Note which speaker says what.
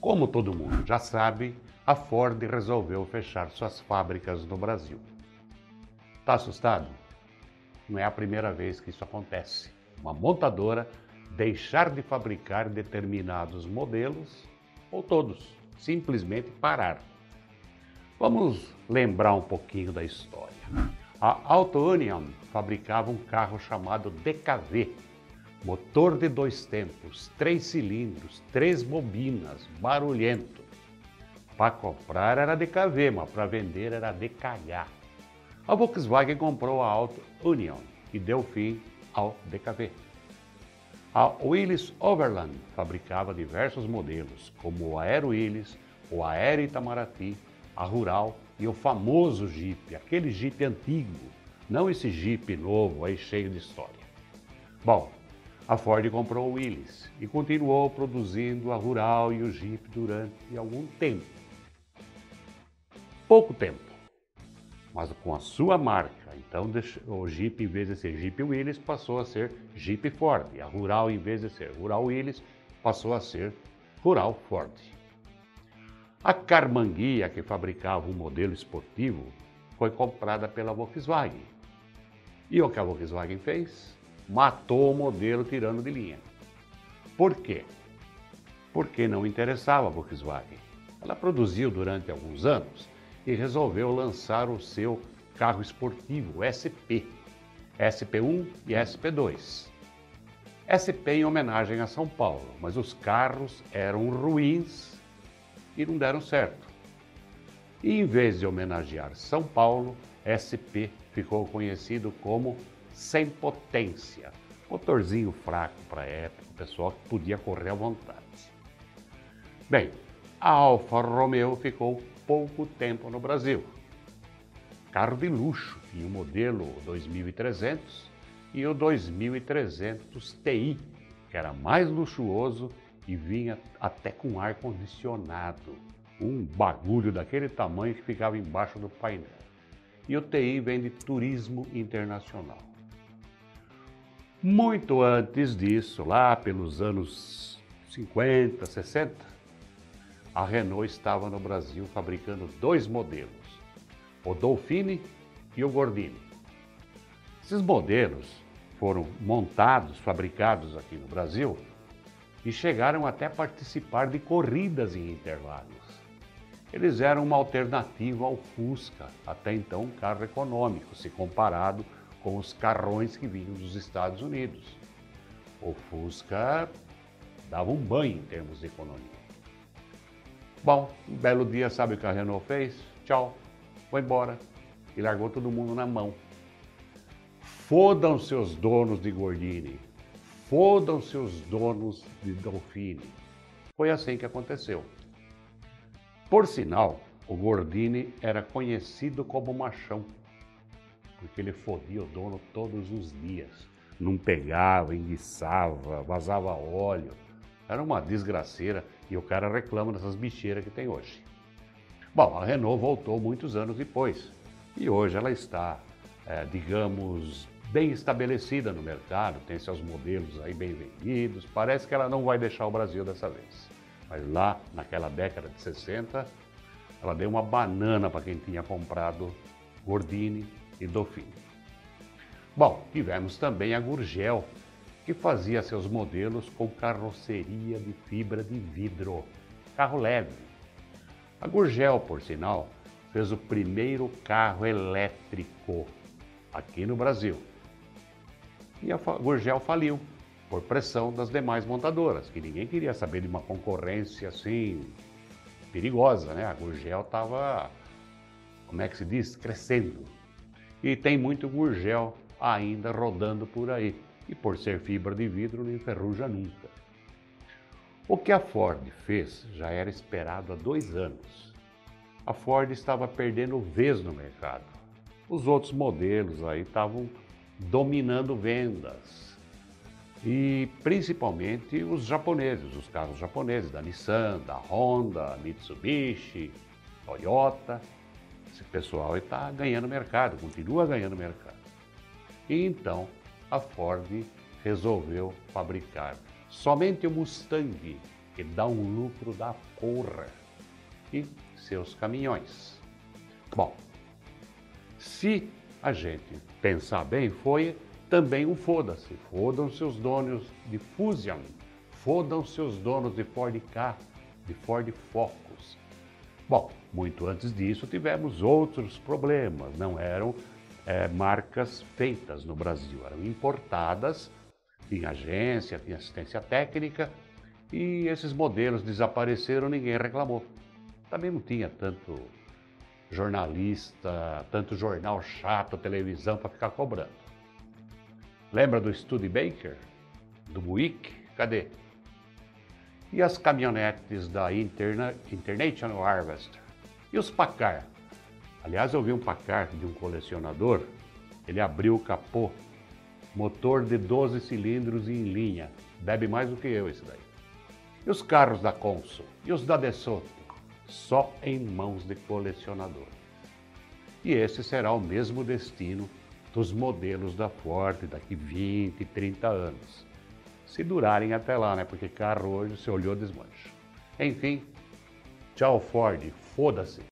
Speaker 1: Como todo mundo já sabe, a Ford resolveu fechar suas fábricas no Brasil. Está assustado? Não é a primeira vez que isso acontece. Uma montadora deixar de fabricar determinados modelos ou todos, simplesmente parar. Vamos lembrar um pouquinho da história. A Auto Union fabricava um carro chamado DKV, motor de dois tempos, três cilindros, três bobinas, barulhento. Para comprar era DKV, mas para vender era DKH. A Volkswagen comprou a Auto Union e deu fim ao DKV. A Willis Overland fabricava diversos modelos, como o Aero Willis, o Aero Itamaraty, a Rural e o famoso Jeep, aquele Jeep antigo, não esse Jeep novo aí cheio de história. Bom, a Ford comprou o Willis e continuou produzindo a Rural e o Jeep durante algum tempo. Pouco tempo, mas com a sua marca. Então o Jeep, em vez de ser Jeep Willys, passou a ser Jeep Ford. A Rural, em vez de ser Rural Willys, passou a ser Rural Ford. A Carmanguia, que fabricava um modelo esportivo, foi comprada pela Volkswagen. E o que a Volkswagen fez? Matou o modelo tirando de linha. Por quê? Porque não interessava a Volkswagen. Ela produziu durante alguns anos e resolveu lançar o seu carro esportivo SP, SP1 e SP2. SP em homenagem a São Paulo, mas os carros eram ruins e não deram certo. E em vez de homenagear São Paulo, SP ficou conhecido como Sem Potência, motorzinho fraco para a época, o pessoal que podia correr à vontade. Bem, a Alfa Romeo ficou pouco tempo no Brasil. Carro de luxo, tinha o modelo 2300 e o 2300 Ti, que era mais luxuoso e vinha até com ar condicionado. Um bagulho daquele tamanho que ficava embaixo do painel. E o TI vem de turismo internacional. Muito antes disso, lá pelos anos 50, 60, a Renault estava no Brasil fabricando dois modelos, o Dolphine e o Gordini. Esses modelos foram montados, fabricados aqui no Brasil e chegaram até participar de corridas em intervalos. Eles eram uma alternativa ao Fusca, até então um carro econômico, se comparado com os carrões que vinham dos Estados Unidos. O Fusca dava um banho em termos de economia. Bom, um belo dia, sabe o que a Renault fez? Tchau, foi embora e largou todo mundo na mão. Fodam seus donos de Gordini, fodam seus donos de Dolfini. Foi assim que aconteceu. Por sinal, o Gordini era conhecido como machão, porque ele fodia o dono todos os dias. Não pegava, enguiçava, vazava óleo. Era uma desgraceira e o cara reclama dessas bicheiras que tem hoje. Bom, a Renault voltou muitos anos depois e hoje ela está, é, digamos, bem estabelecida no mercado, tem seus modelos aí bem vendidos. Parece que ela não vai deixar o Brasil dessa vez. Mas lá, naquela década de 60, ela deu uma banana para quem tinha comprado Gordini e Dauphine. Bom, tivemos também a Gurgel, que fazia seus modelos com carroceria de fibra de vidro, carro leve. A Gurgel, por sinal, fez o primeiro carro elétrico aqui no Brasil. E a Gurgel faliu por pressão das demais montadoras, que ninguém queria saber de uma concorrência assim perigosa, né? A Gurgel estava, como é que se diz, crescendo. E tem muito Gurgel ainda rodando por aí e por ser fibra de vidro não enferruja nunca. O que a Ford fez já era esperado há dois anos. A Ford estava perdendo vez no mercado. Os outros modelos aí estavam dominando vendas. E principalmente os japoneses, os carros japoneses, da Nissan, da Honda, Mitsubishi, Toyota. Esse pessoal está ganhando mercado, continua ganhando mercado. E então a Ford resolveu fabricar somente o Mustang que dá um lucro da porra. E seus caminhões. Bom, se a gente pensar bem, foi também um foda-se. Fodam-se os donos de Fusion, fodam-se os donos de Ford K, de Ford Focus. Bom, muito antes disso tivemos outros problemas, não eram é, marcas feitas no Brasil, eram importadas, tinha agência, tinha assistência técnica e esses modelos desapareceram, ninguém reclamou. Também não tinha tanto jornalista, tanto jornal chato, televisão para ficar cobrando. Lembra do Studebaker? Do Buick? Cadê? E as caminhonetes da Interna International Harvester? E os Pacar? Aliás, eu vi um Pacar de um colecionador, ele abriu o capô, motor de 12 cilindros em linha, bebe mais do que eu esse daí. E os carros da Consul? E os da Desoto? Só em mãos de colecionador. E esse será o mesmo destino dos modelos da Ford daqui 20, 30 anos. Se durarem até lá, né? Porque carro hoje, se olhou, desmancha. Enfim, tchau Ford, foda-se.